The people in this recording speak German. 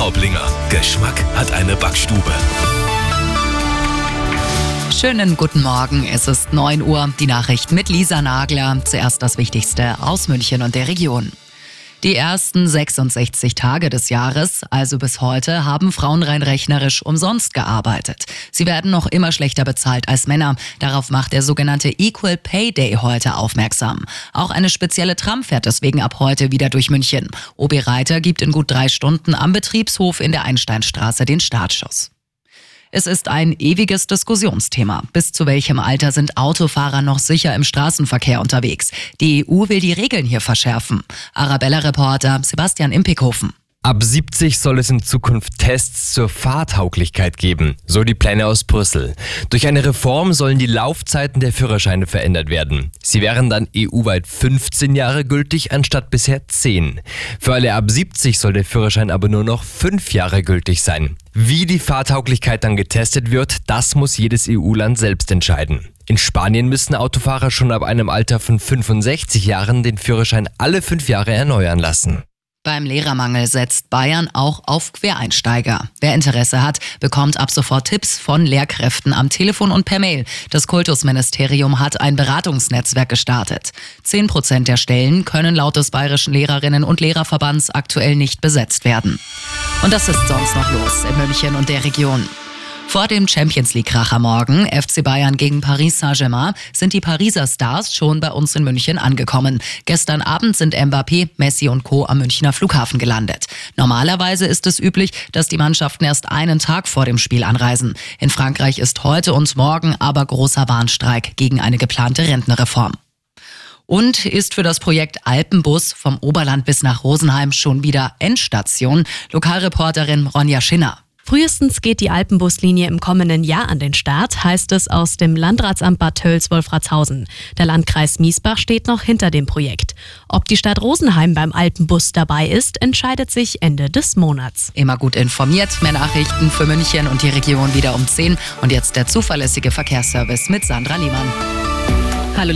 Traublinger. Geschmack hat eine Backstube. Schönen guten Morgen. Es ist 9 Uhr. Die Nachricht mit Lisa Nagler. Zuerst das Wichtigste aus München und der Region. Die ersten 66 Tage des Jahres, also bis heute, haben Frauen rein rechnerisch umsonst gearbeitet. Sie werden noch immer schlechter bezahlt als Männer. Darauf macht der sogenannte Equal Pay Day heute aufmerksam. Auch eine spezielle Tram fährt deswegen ab heute wieder durch München. OB Reiter gibt in gut drei Stunden am Betriebshof in der Einsteinstraße den Startschuss. Es ist ein ewiges Diskussionsthema. Bis zu welchem Alter sind Autofahrer noch sicher im Straßenverkehr unterwegs? Die EU will die Regeln hier verschärfen. Arabella-Reporter Sebastian Impikhofen. Ab 70 soll es in Zukunft Tests zur Fahrtauglichkeit geben, so die Pläne aus Brüssel. Durch eine Reform sollen die Laufzeiten der Führerscheine verändert werden. Sie wären dann EU-weit 15 Jahre gültig anstatt bisher 10. Für alle ab 70 soll der Führerschein aber nur noch 5 Jahre gültig sein. Wie die Fahrtauglichkeit dann getestet wird, das muss jedes EU-Land selbst entscheiden. In Spanien müssen Autofahrer schon ab einem Alter von 65 Jahren den Führerschein alle 5 Jahre erneuern lassen. Beim Lehrermangel setzt Bayern auch auf Quereinsteiger. Wer Interesse hat, bekommt ab sofort Tipps von Lehrkräften am Telefon und per Mail. Das Kultusministerium hat ein Beratungsnetzwerk gestartet. Zehn Prozent der Stellen können laut des Bayerischen Lehrerinnen und Lehrerverbands aktuell nicht besetzt werden. Und das ist sonst noch los in München und der Region. Vor dem Champions League-Kracher morgen, FC Bayern gegen Paris Saint-Germain, sind die Pariser Stars schon bei uns in München angekommen. Gestern Abend sind Mbappé, Messi und Co. am Münchner Flughafen gelandet. Normalerweise ist es üblich, dass die Mannschaften erst einen Tag vor dem Spiel anreisen. In Frankreich ist heute und morgen aber großer Warnstreik gegen eine geplante Rentenreform und ist für das Projekt Alpenbus vom Oberland bis nach Rosenheim schon wieder Endstation. Lokalreporterin Ronja Schinner. Frühestens geht die Alpenbuslinie im kommenden Jahr an den Start, heißt es aus dem Landratsamt Bad Tölz-Wolfratshausen. Der Landkreis Miesbach steht noch hinter dem Projekt. Ob die Stadt Rosenheim beim Alpenbus dabei ist, entscheidet sich Ende des Monats. Immer gut informiert, mehr Nachrichten für München und die Region wieder um 10 und jetzt der zuverlässige Verkehrsservice mit Sandra Liemann. Hallo